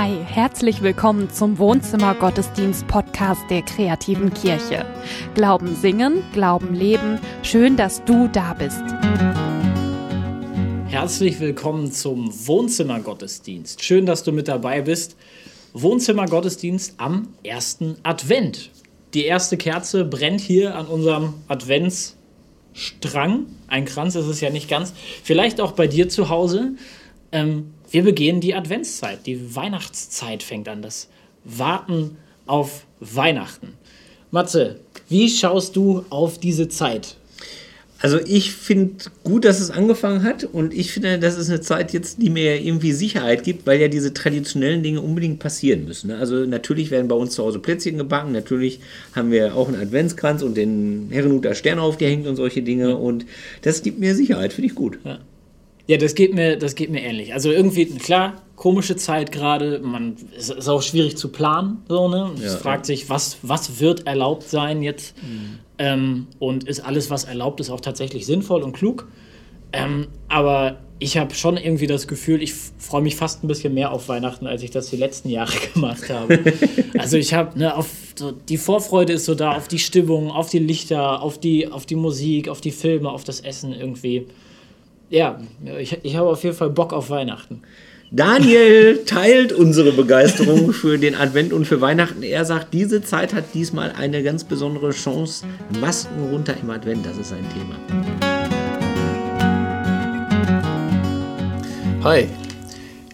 Hi, herzlich willkommen zum Wohnzimmer Gottesdienst Podcast der kreativen Kirche. Glauben singen, Glauben leben. Schön, dass du da bist. Herzlich willkommen zum Wohnzimmer Gottesdienst. Schön, dass du mit dabei bist. Wohnzimmer Gottesdienst am ersten Advent. Die erste Kerze brennt hier an unserem Adventsstrang. Ein Kranz ist es ja nicht ganz. Vielleicht auch bei dir zu Hause. Ähm, wir begehen die Adventszeit, die Weihnachtszeit fängt an, das Warten auf Weihnachten. Matze, wie schaust du auf diese Zeit? Also ich finde gut, dass es angefangen hat und ich finde, das ist eine Zeit jetzt, die mir irgendwie Sicherheit gibt, weil ja diese traditionellen Dinge unbedingt passieren müssen. Ne? Also natürlich werden bei uns zu Hause Plätzchen gebacken, natürlich haben wir auch einen Adventskranz und den Herrenhuter Stern aufgehängt und solche Dinge und das gibt mir Sicherheit, finde ich gut. Ja. Ja, das geht mir, das geht mir ähnlich. Also irgendwie, klar, komische Zeit gerade. Man es ist auch schwierig zu planen. So, ne? Es ja, fragt sich, was, was wird erlaubt sein jetzt? Mhm. Ähm, und ist alles, was erlaubt ist, auch tatsächlich sinnvoll und klug? Ähm, aber ich habe schon irgendwie das Gefühl, ich freue mich fast ein bisschen mehr auf Weihnachten, als ich das die letzten Jahre gemacht habe. also ich habe, ne, auf so, die Vorfreude ist so da, auf die Stimmung, auf die Lichter, auf die, auf die Musik, auf die Filme, auf das Essen irgendwie ja, ich, ich habe auf jeden Fall Bock auf Weihnachten. Daniel teilt unsere Begeisterung für den Advent und für Weihnachten. Er sagt, diese Zeit hat diesmal eine ganz besondere Chance. Masken runter im Advent, das ist ein Thema. Hi,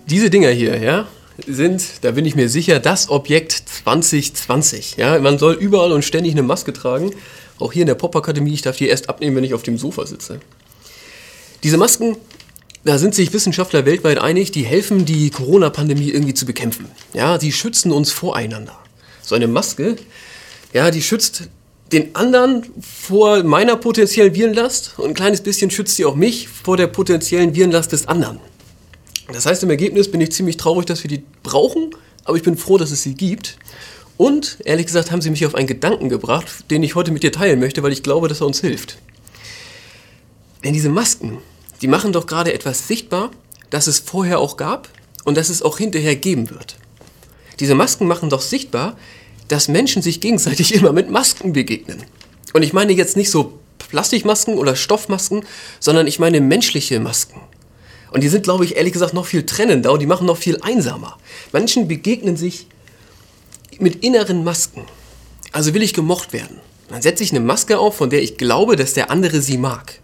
diese Dinger hier, ja, sind, da bin ich mir sicher, das Objekt 2020. Ja, man soll überall und ständig eine Maske tragen. Auch hier in der Popakademie, ich darf die erst abnehmen, wenn ich auf dem Sofa sitze. Diese Masken, da sind sich Wissenschaftler weltweit einig, die helfen, die Corona-Pandemie irgendwie zu bekämpfen. Ja, sie schützen uns voreinander. So eine Maske, ja, die schützt den anderen vor meiner potenziellen Virenlast und ein kleines bisschen schützt sie auch mich vor der potenziellen Virenlast des anderen. Das heißt, im Ergebnis bin ich ziemlich traurig, dass wir die brauchen, aber ich bin froh, dass es sie gibt. Und ehrlich gesagt haben sie mich auf einen Gedanken gebracht, den ich heute mit dir teilen möchte, weil ich glaube, dass er uns hilft. Denn diese Masken, die machen doch gerade etwas sichtbar, das es vorher auch gab und das es auch hinterher geben wird. Diese Masken machen doch sichtbar, dass Menschen sich gegenseitig immer mit Masken begegnen. Und ich meine jetzt nicht so Plastikmasken oder Stoffmasken, sondern ich meine menschliche Masken. Und die sind, glaube ich, ehrlich gesagt noch viel trennender und die machen noch viel einsamer. Menschen begegnen sich mit inneren Masken. Also will ich gemocht werden. Dann setze ich eine Maske auf, von der ich glaube, dass der andere sie mag.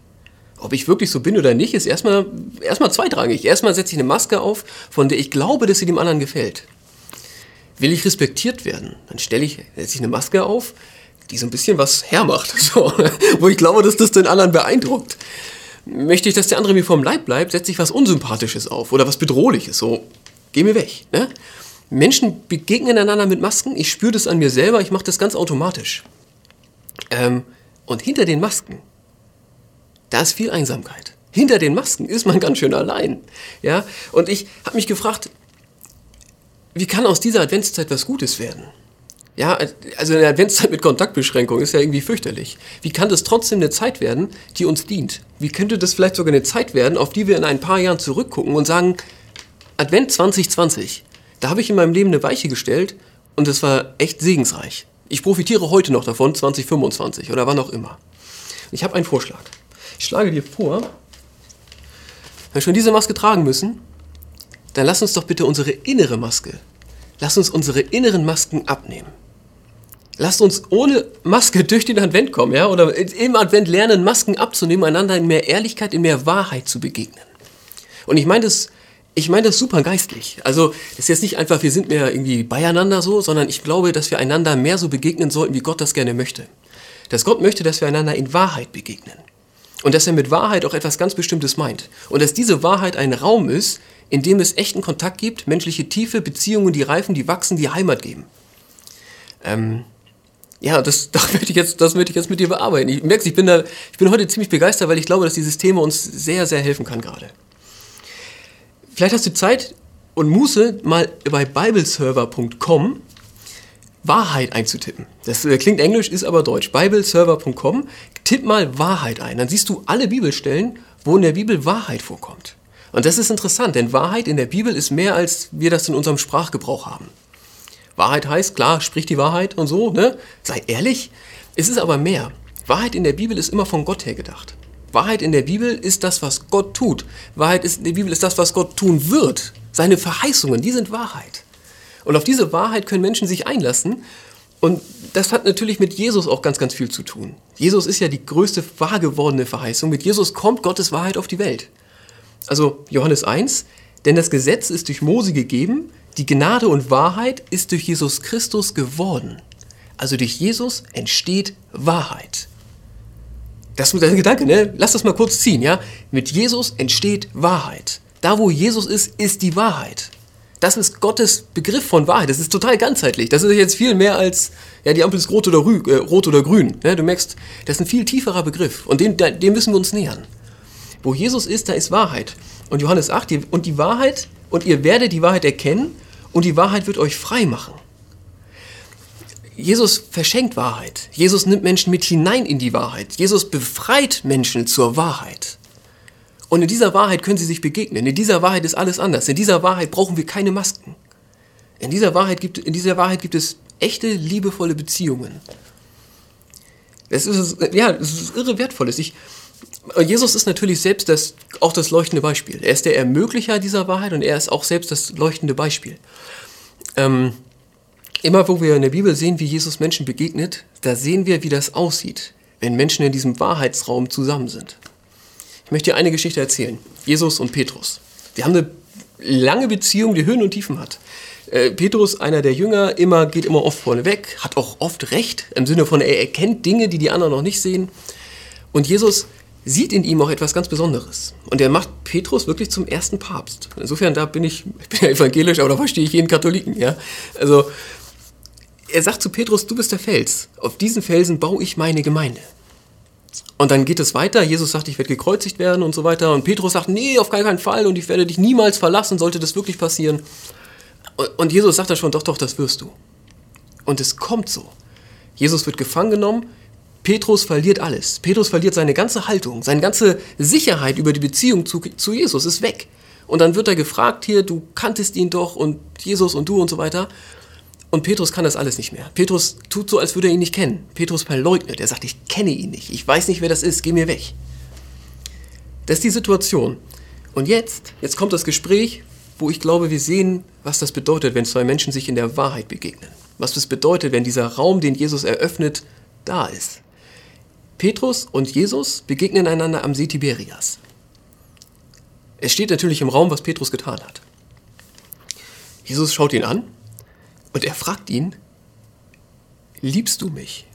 Ob ich wirklich so bin oder nicht, ist erstmal, erstmal zweitrangig. Erstmal setze ich eine Maske auf, von der ich glaube, dass sie dem anderen gefällt. Will ich respektiert werden, dann stelle ich, setze ich eine Maske auf, die so ein bisschen was hermacht, so, wo ich glaube, dass das den anderen beeindruckt. Möchte ich, dass der andere mir vom Leib bleibt, setze ich was Unsympathisches auf oder was Bedrohliches, so, geh mir weg. Ne? Menschen begegnen einander mit Masken, ich spüre das an mir selber, ich mache das ganz automatisch. Ähm, und hinter den Masken da ist viel Einsamkeit. Hinter den Masken ist man ganz schön allein. Ja? Und ich habe mich gefragt, wie kann aus dieser Adventszeit was Gutes werden? Ja, also eine Adventszeit mit Kontaktbeschränkung ist ja irgendwie fürchterlich. Wie kann das trotzdem eine Zeit werden, die uns dient? Wie könnte das vielleicht sogar eine Zeit werden, auf die wir in ein paar Jahren zurückgucken und sagen, Advent 2020, da habe ich in meinem Leben eine Weiche gestellt und es war echt segensreich. Ich profitiere heute noch davon, 2025 oder wann auch immer. Ich habe einen Vorschlag. Ich schlage dir vor, wenn wir schon diese Maske tragen müssen, dann lass uns doch bitte unsere innere Maske, lass uns unsere inneren Masken abnehmen. Lasst uns ohne Maske durch den Advent kommen, ja, oder im Advent lernen, Masken abzunehmen, einander in mehr Ehrlichkeit, in mehr Wahrheit zu begegnen. Und ich meine das, ich meine das super geistlich. Also, das ist jetzt nicht einfach, wir sind mehr irgendwie beieinander so, sondern ich glaube, dass wir einander mehr so begegnen sollten, wie Gott das gerne möchte. Dass Gott möchte, dass wir einander in Wahrheit begegnen. Und dass er mit Wahrheit auch etwas ganz Bestimmtes meint. Und dass diese Wahrheit ein Raum ist, in dem es echten Kontakt gibt, menschliche Tiefe, Beziehungen, die reifen, die wachsen, die Heimat geben. Ähm, ja, das, das, möchte ich jetzt, das möchte ich jetzt mit dir bearbeiten. Ich merke, ich bin, da, ich bin heute ziemlich begeistert, weil ich glaube, dass dieses Thema uns sehr, sehr helfen kann gerade. Vielleicht hast du Zeit und Muße, mal bei bibleserver.com Wahrheit einzutippen. Das äh, klingt englisch, ist aber deutsch. Bibleserver.com. Tipp mal Wahrheit ein. Dann siehst du alle Bibelstellen, wo in der Bibel Wahrheit vorkommt. Und das ist interessant, denn Wahrheit in der Bibel ist mehr, als wir das in unserem Sprachgebrauch haben. Wahrheit heißt, klar, sprich die Wahrheit und so, ne? Sei ehrlich. Es ist aber mehr. Wahrheit in der Bibel ist immer von Gott her gedacht. Wahrheit in der Bibel ist das, was Gott tut. Wahrheit in der Bibel ist das, was Gott tun wird. Seine Verheißungen, die sind Wahrheit. Und auf diese Wahrheit können Menschen sich einlassen. Und das hat natürlich mit Jesus auch ganz, ganz viel zu tun. Jesus ist ja die größte wahr gewordene Verheißung. Mit Jesus kommt Gottes Wahrheit auf die Welt. Also Johannes 1, denn das Gesetz ist durch Mose gegeben, die Gnade und Wahrheit ist durch Jesus Christus geworden. Also durch Jesus entsteht Wahrheit. Das ist ein Gedanke, ne? Lass das mal kurz ziehen, ja? Mit Jesus entsteht Wahrheit. Da, wo Jesus ist, ist die Wahrheit. Das ist Gottes Begriff von Wahrheit. Das ist total ganzheitlich. Das ist jetzt viel mehr als, ja, die Ampel ist rot oder, rü, äh, rot oder grün. Ne? Du merkst, das ist ein viel tieferer Begriff. Und dem, dem müssen wir uns nähern. Wo Jesus ist, da ist Wahrheit. Und Johannes 8, und die Wahrheit, und ihr werdet die Wahrheit erkennen, und die Wahrheit wird euch frei machen. Jesus verschenkt Wahrheit. Jesus nimmt Menschen mit hinein in die Wahrheit. Jesus befreit Menschen zur Wahrheit. Und in dieser Wahrheit können sie sich begegnen. In dieser Wahrheit ist alles anders. In dieser Wahrheit brauchen wir keine Masken. In dieser Wahrheit gibt, in dieser Wahrheit gibt es echte, liebevolle Beziehungen. Das ist, ja, das ist irre wertvolles. Ich, Jesus ist natürlich selbst das, auch das leuchtende Beispiel. Er ist der Ermöglicher dieser Wahrheit und er ist auch selbst das leuchtende Beispiel. Ähm, immer wo wir in der Bibel sehen, wie Jesus Menschen begegnet, da sehen wir, wie das aussieht, wenn Menschen in diesem Wahrheitsraum zusammen sind. Ich möchte dir eine Geschichte erzählen. Jesus und Petrus. Die haben eine lange Beziehung, die Höhen und Tiefen hat. Äh, Petrus, einer der Jünger, immer, geht immer oft vorne weg, hat auch oft recht, im Sinne von, er erkennt Dinge, die die anderen noch nicht sehen. Und Jesus sieht in ihm auch etwas ganz Besonderes. Und er macht Petrus wirklich zum ersten Papst. Insofern, da bin ich, ich bin ja evangelisch, aber da verstehe ich jeden Katholiken, ja. Also, er sagt zu Petrus, du bist der Fels. Auf diesen Felsen baue ich meine Gemeinde. Und dann geht es weiter. Jesus sagt, ich werde gekreuzigt werden und so weiter. Und Petrus sagt, nee, auf keinen Fall und ich werde dich niemals verlassen, sollte das wirklich passieren. Und Jesus sagt dann schon, doch, doch, das wirst du. Und es kommt so. Jesus wird gefangen genommen, Petrus verliert alles. Petrus verliert seine ganze Haltung, seine ganze Sicherheit über die Beziehung zu, zu Jesus ist weg. Und dann wird er gefragt hier, du kanntest ihn doch und Jesus und du und so weiter. Und Petrus kann das alles nicht mehr. Petrus tut so, als würde er ihn nicht kennen. Petrus verleugnet. Er sagt, ich kenne ihn nicht. Ich weiß nicht, wer das ist. Geh mir weg. Das ist die Situation. Und jetzt, jetzt kommt das Gespräch, wo ich glaube, wir sehen, was das bedeutet, wenn zwei Menschen sich in der Wahrheit begegnen. Was das bedeutet, wenn dieser Raum, den Jesus eröffnet, da ist. Petrus und Jesus begegnen einander am See Tiberias. Es steht natürlich im Raum, was Petrus getan hat. Jesus schaut ihn an und er fragt ihn, liebst du mich?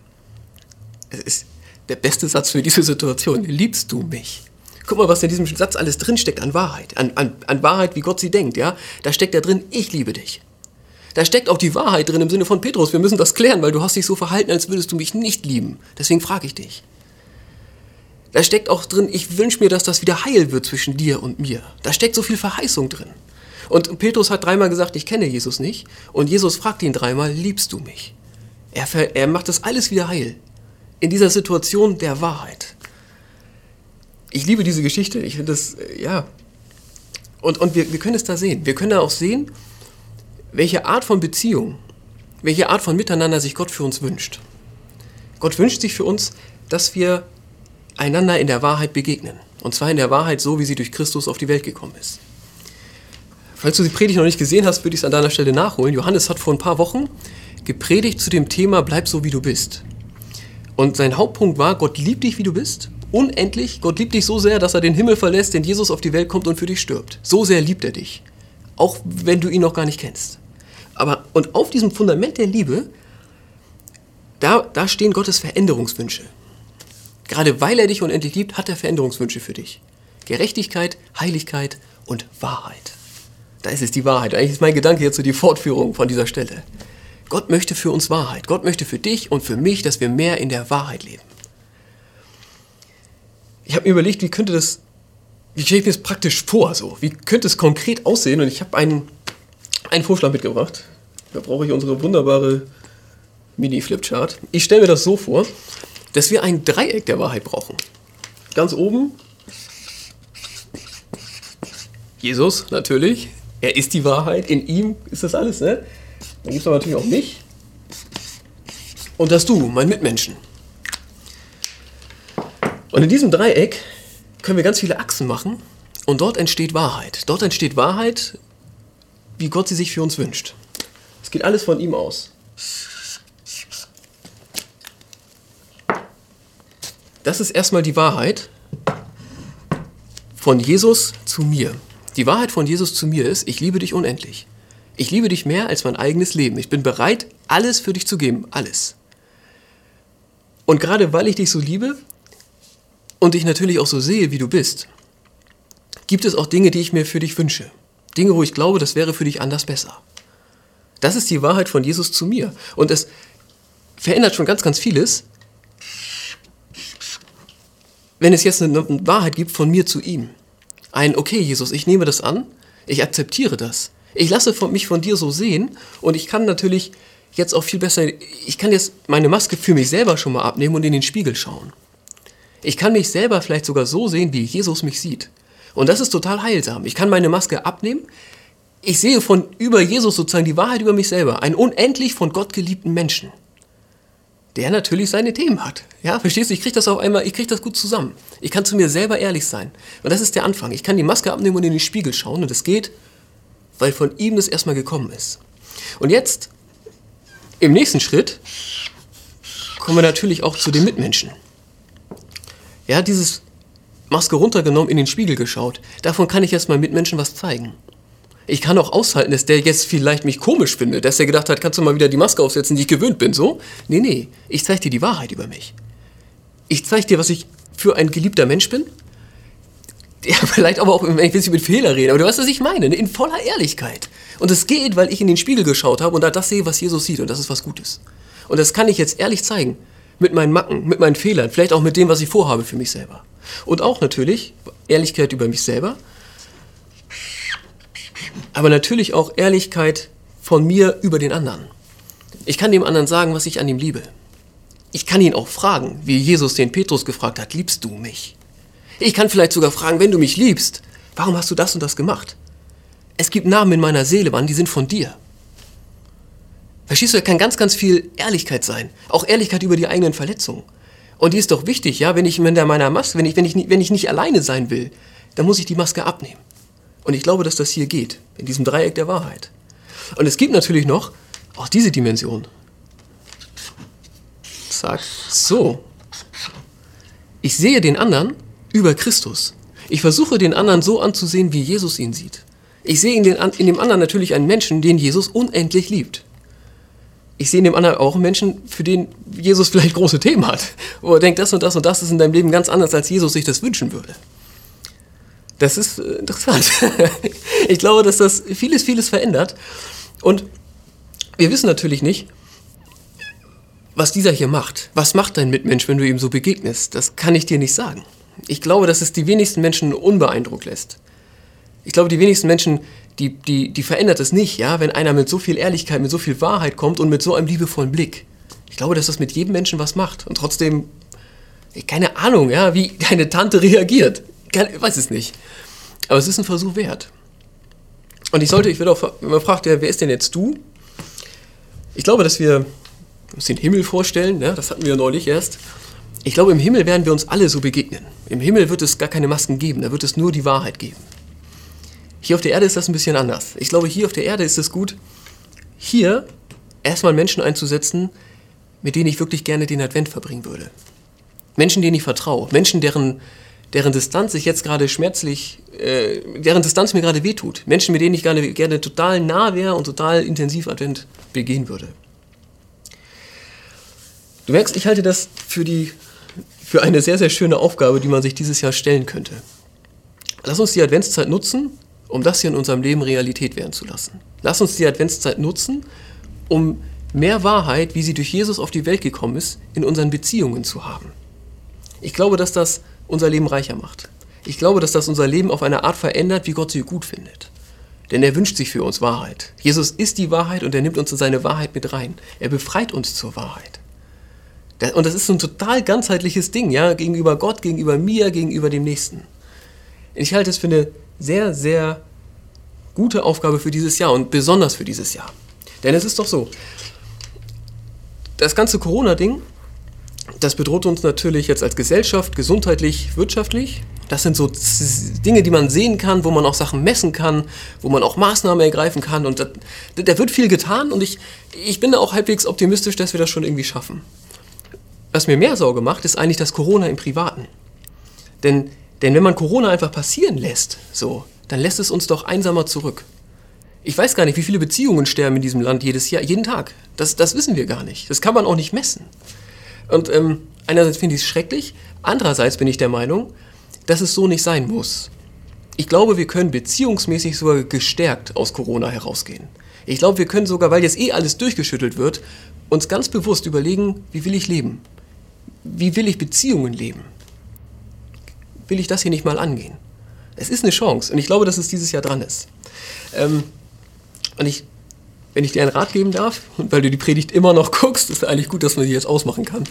Es ist der beste Satz für diese Situation. Liebst du mich? Guck mal, was in diesem Satz alles drinsteckt an Wahrheit. An, an, an Wahrheit, wie Gott sie denkt, ja? Da steckt da drin, ich liebe dich. Da steckt auch die Wahrheit drin im Sinne von Petrus. Wir müssen das klären, weil du hast dich so verhalten, als würdest du mich nicht lieben. Deswegen frage ich dich. Da steckt auch drin, ich wünsche mir, dass das wieder heil wird zwischen dir und mir. Da steckt so viel Verheißung drin. Und Petrus hat dreimal gesagt, ich kenne Jesus nicht. Und Jesus fragt ihn dreimal, liebst du mich? Er, er macht das alles wieder heil. In dieser Situation der Wahrheit. Ich liebe diese Geschichte. Ich finde das, äh, ja. Und, und wir, wir können es da sehen. Wir können da auch sehen, welche Art von Beziehung, welche Art von Miteinander sich Gott für uns wünscht. Gott wünscht sich für uns, dass wir einander in der Wahrheit begegnen. Und zwar in der Wahrheit so, wie sie durch Christus auf die Welt gekommen ist. Falls du die Predigt noch nicht gesehen hast, würde ich es an deiner Stelle nachholen. Johannes hat vor ein paar Wochen gepredigt zu dem Thema Bleib so, wie du bist. Und sein Hauptpunkt war, Gott liebt dich, wie du bist. Unendlich. Gott liebt dich so sehr, dass er den Himmel verlässt, denn Jesus auf die Welt kommt und für dich stirbt. So sehr liebt er dich. Auch wenn du ihn noch gar nicht kennst. Aber, und auf diesem Fundament der Liebe, da, da stehen Gottes Veränderungswünsche. Gerade weil er dich unendlich liebt, hat er Veränderungswünsche für dich. Gerechtigkeit, Heiligkeit und Wahrheit. Da ist es die Wahrheit. Eigentlich ist mein Gedanke jetzt so die Fortführung von dieser Stelle. Gott möchte für uns Wahrheit. Gott möchte für dich und für mich, dass wir mehr in der Wahrheit leben. Ich habe mir überlegt, wie könnte das, wie stelle ich mir das praktisch vor? So? Wie könnte es konkret aussehen? Und ich habe einen, einen Vorschlag mitgebracht. Da brauche ich unsere wunderbare Mini-Flipchart. Ich stelle mir das so vor dass wir ein Dreieck der Wahrheit brauchen. Ganz oben Jesus, natürlich. Er ist die Wahrheit. In ihm ist das alles, ne? Dann gibt es aber natürlich auch mich. Und das du, mein Mitmenschen. Und in diesem Dreieck können wir ganz viele Achsen machen und dort entsteht Wahrheit. Dort entsteht Wahrheit, wie Gott sie sich für uns wünscht. Es geht alles von ihm aus. Das ist erstmal die Wahrheit von Jesus zu mir. Die Wahrheit von Jesus zu mir ist, ich liebe dich unendlich. Ich liebe dich mehr als mein eigenes Leben. Ich bin bereit, alles für dich zu geben. Alles. Und gerade weil ich dich so liebe und dich natürlich auch so sehe, wie du bist, gibt es auch Dinge, die ich mir für dich wünsche. Dinge, wo ich glaube, das wäre für dich anders besser. Das ist die Wahrheit von Jesus zu mir. Und es verändert schon ganz, ganz vieles, wenn es jetzt eine Wahrheit gibt von mir zu ihm. Ein, okay, Jesus, ich nehme das an, ich akzeptiere das. Ich lasse mich von dir so sehen und ich kann natürlich jetzt auch viel besser, ich kann jetzt meine Maske für mich selber schon mal abnehmen und in den Spiegel schauen. Ich kann mich selber vielleicht sogar so sehen, wie Jesus mich sieht. Und das ist total heilsam. Ich kann meine Maske abnehmen. Ich sehe von über Jesus sozusagen die Wahrheit über mich selber. Einen unendlich von Gott geliebten Menschen. Der natürlich seine Themen hat. Ja, verstehst du? Ich kriege das auf einmal, ich kriege das gut zusammen. Ich kann zu mir selber ehrlich sein. Und das ist der Anfang. Ich kann die Maske abnehmen und in den Spiegel schauen. Und es geht, weil von ihm das erstmal gekommen ist. Und jetzt, im nächsten Schritt, kommen wir natürlich auch zu den Mitmenschen. Ja, dieses Maske runtergenommen, in den Spiegel geschaut. Davon kann ich meinen Mitmenschen was zeigen. Ich kann auch aushalten, dass der jetzt vielleicht mich komisch findet, dass er gedacht hat, kannst du mal wieder die Maske aufsetzen, die ich gewöhnt bin, so? Nee, nee, ich zeige dir die Wahrheit über mich. Ich zeige dir, was ich für ein geliebter Mensch bin. Der vielleicht aber auch, ich will nicht mit Fehler reden, aber du weißt, was ich meine, ne? in voller Ehrlichkeit. Und es geht, weil ich in den Spiegel geschaut habe und da das sehe, was Jesus sieht und das ist was Gutes. Und das kann ich jetzt ehrlich zeigen. Mit meinen Macken, mit meinen Fehlern, vielleicht auch mit dem, was ich vorhabe für mich selber. Und auch natürlich Ehrlichkeit über mich selber, aber natürlich auch Ehrlichkeit von mir über den anderen. Ich kann dem anderen sagen, was ich an ihm liebe. Ich kann ihn auch fragen, wie Jesus den Petrus gefragt hat, liebst du mich? Ich kann vielleicht sogar fragen, wenn du mich liebst, warum hast du das und das gemacht? Es gibt Namen in meiner Seele, Mann, die sind von dir. Verstehst du, da kann ganz, ganz viel Ehrlichkeit sein. Auch Ehrlichkeit über die eigenen Verletzungen. Und die ist doch wichtig, ja, wenn ich mit meiner Maske, wenn ich, wenn, ich, wenn ich nicht alleine sein will, dann muss ich die Maske abnehmen. Und ich glaube, dass das hier geht, in diesem Dreieck der Wahrheit. Und es gibt natürlich noch auch diese Dimension. Zack, so. Ich sehe den anderen über Christus. Ich versuche den anderen so anzusehen, wie Jesus ihn sieht. Ich sehe in, den, in dem anderen natürlich einen Menschen, den Jesus unendlich liebt ich sehe in dem anderen auch einen Menschen, für den Jesus vielleicht große Themen hat. Wo er denkt, das und das und das ist in deinem Leben ganz anders, als Jesus sich das wünschen würde. Das ist äh, interessant. ich glaube, dass das vieles, vieles verändert. Und wir wissen natürlich nicht, was dieser hier macht. Was macht dein Mitmensch, wenn du ihm so begegnest? Das kann ich dir nicht sagen. Ich glaube, dass es die wenigsten Menschen unbeeindruckt lässt. Ich glaube, die wenigsten Menschen die, die, die verändert es nicht, ja, wenn einer mit so viel Ehrlichkeit, mit so viel Wahrheit kommt und mit so einem liebevollen Blick. Ich glaube, dass das mit jedem Menschen was macht. Und trotzdem, keine Ahnung, ja, wie deine Tante reagiert. Ich weiß es nicht. Aber es ist ein Versuch wert. Und ich sollte, ich werde auch immer fragt, ja, wer ist denn jetzt du? Ich glaube, dass wir uns den Himmel vorstellen, ja, das hatten wir neulich erst. Ich glaube, im Himmel werden wir uns alle so begegnen. Im Himmel wird es gar keine Masken geben, da wird es nur die Wahrheit geben. Hier auf der Erde ist das ein bisschen anders. Ich glaube, hier auf der Erde ist es gut, hier erstmal Menschen einzusetzen, mit denen ich wirklich gerne den Advent verbringen würde. Menschen, denen ich vertraue. Menschen, deren, deren Distanz sich jetzt gerade schmerzlich, äh, deren Distanz mir gerade wehtut. Menschen, mit denen ich gerne, gerne total nah wäre und total intensiv Advent begehen würde. Du merkst, ich halte das für, die, für eine sehr, sehr schöne Aufgabe, die man sich dieses Jahr stellen könnte. Lass uns die Adventszeit nutzen, um das hier in unserem Leben Realität werden zu lassen. Lass uns die Adventszeit nutzen, um mehr Wahrheit, wie sie durch Jesus auf die Welt gekommen ist, in unseren Beziehungen zu haben. Ich glaube, dass das unser Leben reicher macht. Ich glaube, dass das unser Leben auf eine Art verändert, wie Gott sie gut findet. Denn er wünscht sich für uns Wahrheit. Jesus ist die Wahrheit und er nimmt uns in seine Wahrheit mit rein. Er befreit uns zur Wahrheit. Und das ist so ein total ganzheitliches Ding, ja, gegenüber Gott, gegenüber mir, gegenüber dem Nächsten. Ich halte es für eine sehr, sehr gute Aufgabe für dieses Jahr und besonders für dieses Jahr. Denn es ist doch so, das ganze Corona-Ding, das bedroht uns natürlich jetzt als Gesellschaft, gesundheitlich, wirtschaftlich. Das sind so Dinge, die man sehen kann, wo man auch Sachen messen kann, wo man auch Maßnahmen ergreifen kann. Und da, wird viel getan und ich, ich bin da auch halbwegs optimistisch, dass wir das schon irgendwie schaffen. Was mir mehr Sorge macht, ist eigentlich das Corona im Privaten. Denn, denn wenn man Corona einfach passieren lässt, so, dann lässt es uns doch einsamer zurück. Ich weiß gar nicht, wie viele Beziehungen sterben in diesem Land jedes Jahr, jeden Tag. Das, das wissen wir gar nicht. Das kann man auch nicht messen. Und ähm, einerseits finde ich es schrecklich, andererseits bin ich der Meinung, dass es so nicht sein muss. Ich glaube, wir können beziehungsmäßig sogar gestärkt aus Corona herausgehen. Ich glaube, wir können sogar, weil jetzt eh alles durchgeschüttelt wird, uns ganz bewusst überlegen, wie will ich leben? Wie will ich Beziehungen leben? Will ich das hier nicht mal angehen? Es ist eine Chance und ich glaube, dass es dieses Jahr dran ist. Ähm, und ich, wenn ich dir einen Rat geben darf, und weil du die Predigt immer noch guckst, ist eigentlich gut, dass man sie jetzt ausmachen kann,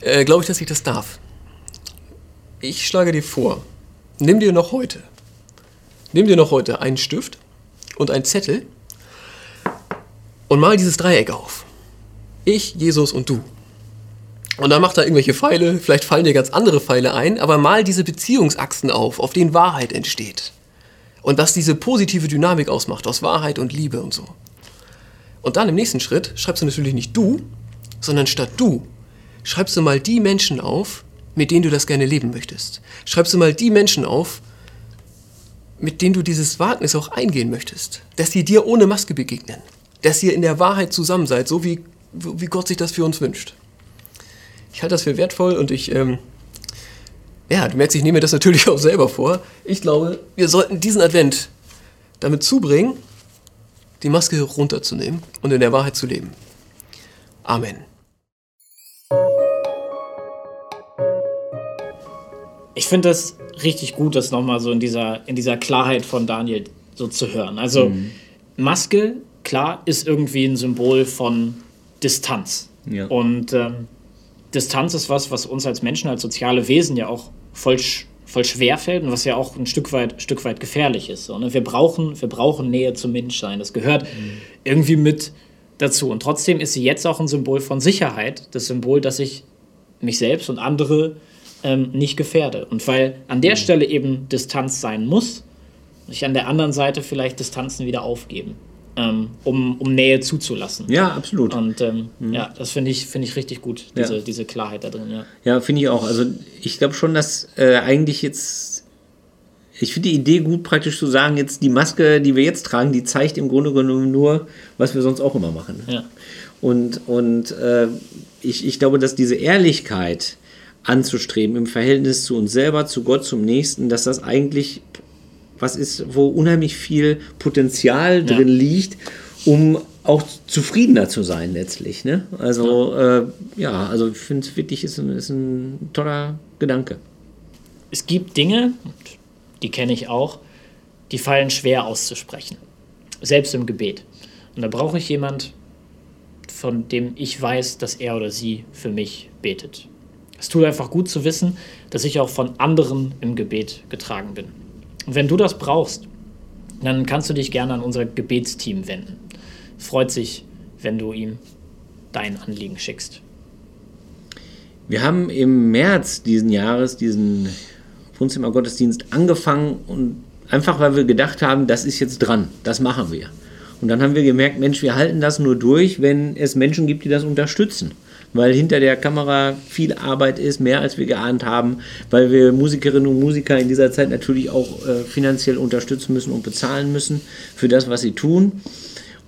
äh, glaube ich, dass ich das darf. Ich schlage dir vor, nimm dir noch heute, nimm dir noch heute einen Stift und einen Zettel und mal dieses Dreieck auf. Ich, Jesus und du. Und dann macht er irgendwelche Pfeile, vielleicht fallen dir ganz andere Pfeile ein, aber mal diese Beziehungsachsen auf, auf denen Wahrheit entsteht. Und was diese positive Dynamik ausmacht, aus Wahrheit und Liebe und so. Und dann im nächsten Schritt schreibst du natürlich nicht du, sondern statt du schreibst du mal die Menschen auf, mit denen du das gerne leben möchtest. Schreibst du mal die Menschen auf, mit denen du dieses Wagnis auch eingehen möchtest. Dass sie dir ohne Maske begegnen. Dass ihr in der Wahrheit zusammen seid, so wie, wie Gott sich das für uns wünscht. Ich halte das für wertvoll und ich, ähm, ja, du merkst, ich nehme das natürlich auch selber vor. Ich glaube, wir sollten diesen Advent damit zubringen, die Maske runterzunehmen und in der Wahrheit zu leben. Amen. Ich finde das richtig gut, das nochmal so in dieser, in dieser Klarheit von Daniel so zu hören. Also mhm. Maske, klar, ist irgendwie ein Symbol von Distanz. Ja. Und ähm, Distanz ist was, was uns als Menschen, als soziale Wesen ja auch voll, voll schwer fällt und was ja auch ein Stück weit, Stück weit gefährlich ist. So, ne? wir, brauchen, wir brauchen Nähe zum Menschsein. Das gehört mhm. irgendwie mit dazu. Und trotzdem ist sie jetzt auch ein Symbol von Sicherheit. Das Symbol, dass ich mich selbst und andere ähm, nicht gefährde. Und weil an der mhm. Stelle eben Distanz sein muss, ich an der anderen Seite vielleicht Distanzen wieder aufgeben ähm, um, um Nähe zuzulassen. Ja, absolut. Und ähm, mhm. ja, das finde ich, find ich richtig gut, diese, ja. diese Klarheit da drin. Ja, ja finde ich auch. Also ich glaube schon, dass äh, eigentlich jetzt, ich finde die Idee gut, praktisch zu sagen, jetzt die Maske, die wir jetzt tragen, die zeigt im Grunde genommen nur, was wir sonst auch immer machen. Ja. Und, und äh, ich, ich glaube, dass diese Ehrlichkeit anzustreben im Verhältnis zu uns selber, zu Gott, zum Nächsten, dass das eigentlich was ist, wo unheimlich viel Potenzial drin ja. liegt, um auch zufriedener zu sein letztlich. Ne? Also ja, äh, ja also ich finde es wirklich ist ein, ist ein toller Gedanke. Es gibt Dinge, die kenne ich auch, die fallen schwer auszusprechen. Selbst im Gebet. Und da brauche ich jemand, von dem ich weiß, dass er oder sie für mich betet. Es tut einfach gut zu wissen, dass ich auch von anderen im Gebet getragen bin. Und wenn du das brauchst, dann kannst du dich gerne an unser Gebetsteam wenden. Freut sich, wenn du ihm dein Anliegen schickst. Wir haben im März diesen Jahres diesen Wohnzimmergottesdienst angefangen und einfach weil wir gedacht haben, das ist jetzt dran, das machen wir. Und dann haben wir gemerkt, Mensch, wir halten das nur durch, wenn es Menschen gibt, die das unterstützen weil hinter der Kamera viel Arbeit ist, mehr als wir geahnt haben, weil wir Musikerinnen und Musiker in dieser Zeit natürlich auch äh, finanziell unterstützen müssen und bezahlen müssen für das, was sie tun.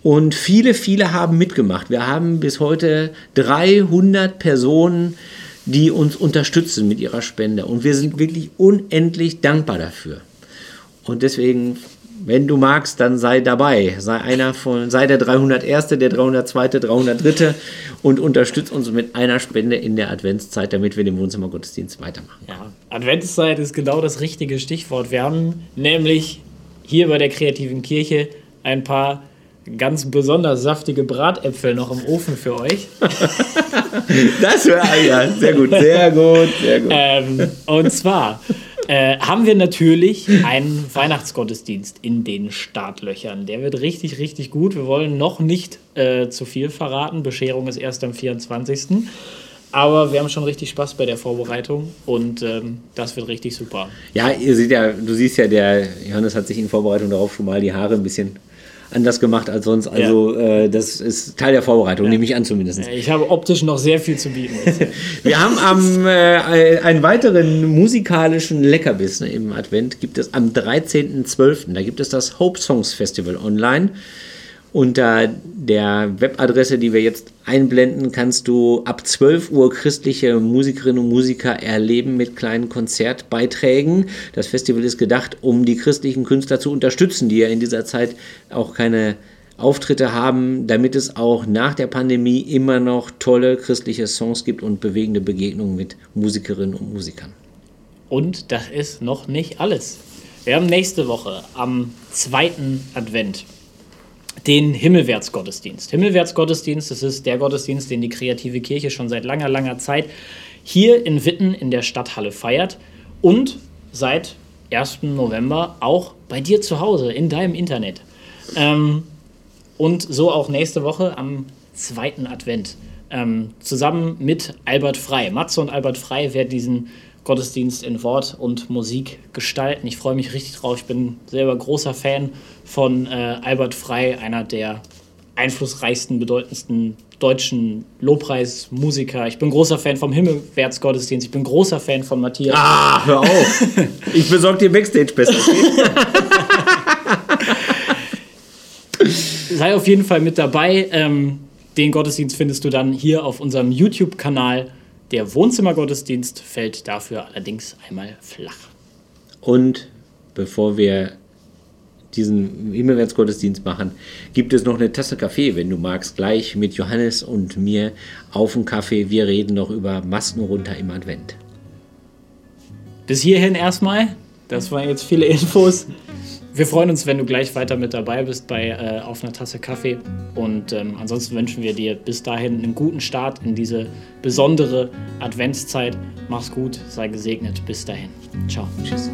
Und viele, viele haben mitgemacht. Wir haben bis heute 300 Personen, die uns unterstützen mit ihrer Spende. Und wir sind wirklich unendlich dankbar dafür. Und deswegen wenn du magst, dann sei dabei. Sei einer von, sei der 301., der 302., 303. und unterstütz uns mit einer Spende in der Adventszeit, damit wir den Wohnzimmergottesdienst weitermachen. Ja, Adventszeit ist genau das richtige Stichwort. Wir haben nämlich hier bei der kreativen Kirche ein paar ganz besonders saftige Bratäpfel noch im Ofen für euch. das wäre ja sehr gut, sehr gut, sehr gut. Ähm, und zwar äh, haben wir natürlich einen Weihnachtsgottesdienst in den Startlöchern. Der wird richtig, richtig gut. Wir wollen noch nicht äh, zu viel verraten. Bescherung ist erst am 24. Aber wir haben schon richtig Spaß bei der Vorbereitung und ähm, das wird richtig super. Ja, ihr seht ja, du siehst ja, der Johannes hat sich in Vorbereitung darauf schon mal die Haare ein bisschen anders gemacht als sonst. Also ja. äh, das ist Teil der Vorbereitung, ja. nehme ich an zumindest. Ich habe optisch noch sehr viel zu bieten. Wir haben am äh, einen weiteren musikalischen Leckerbissen im Advent gibt es am 13.12. Da gibt es das Hope Songs Festival online. Unter der Webadresse, die wir jetzt einblenden, kannst du ab 12 Uhr christliche Musikerinnen und Musiker erleben mit kleinen Konzertbeiträgen. Das Festival ist gedacht, um die christlichen Künstler zu unterstützen, die ja in dieser Zeit auch keine Auftritte haben, damit es auch nach der Pandemie immer noch tolle christliche Songs gibt und bewegende Begegnungen mit Musikerinnen und Musikern. Und das ist noch nicht alles. Wir haben nächste Woche am zweiten Advent den Himmelwärtsgottesdienst. Himmelwärtsgottesdienst, das ist der Gottesdienst, den die kreative Kirche schon seit langer, langer Zeit hier in Witten in der Stadthalle feiert und seit 1. November auch bei dir zu Hause in deinem Internet. Ähm, und so auch nächste Woche am zweiten Advent. Ähm, zusammen mit Albert Frei. Matze und Albert Frei werden diesen Gottesdienst in Wort und Musik gestalten. Ich freue mich richtig drauf. Ich bin selber großer Fan von äh, Albert Frei, einer der einflussreichsten, bedeutendsten deutschen Lobpreismusiker. Ich bin großer Fan vom Himmelwärtsgottesdienst. Ich bin großer Fan von Matthias. Ah, hör auf. ich besorge dir Backstage besser. Sei auf jeden Fall mit dabei. Ähm, den Gottesdienst findest du dann hier auf unserem YouTube-Kanal der Wohnzimmergottesdienst fällt dafür allerdings einmal flach. Und bevor wir diesen Himmelwärtsgottesdienst machen, gibt es noch eine Tasse Kaffee, wenn du magst, gleich mit Johannes und mir auf dem Kaffee. Wir reden noch über Masken runter im Advent. Bis hierhin erstmal. Das waren jetzt viele Infos wir freuen uns, wenn du gleich weiter mit dabei bist bei äh, Auf einer Tasse Kaffee. Und ähm, ansonsten wünschen wir dir bis dahin einen guten Start in diese besondere Adventszeit. Mach's gut, sei gesegnet. Bis dahin. Ciao. Tschüss.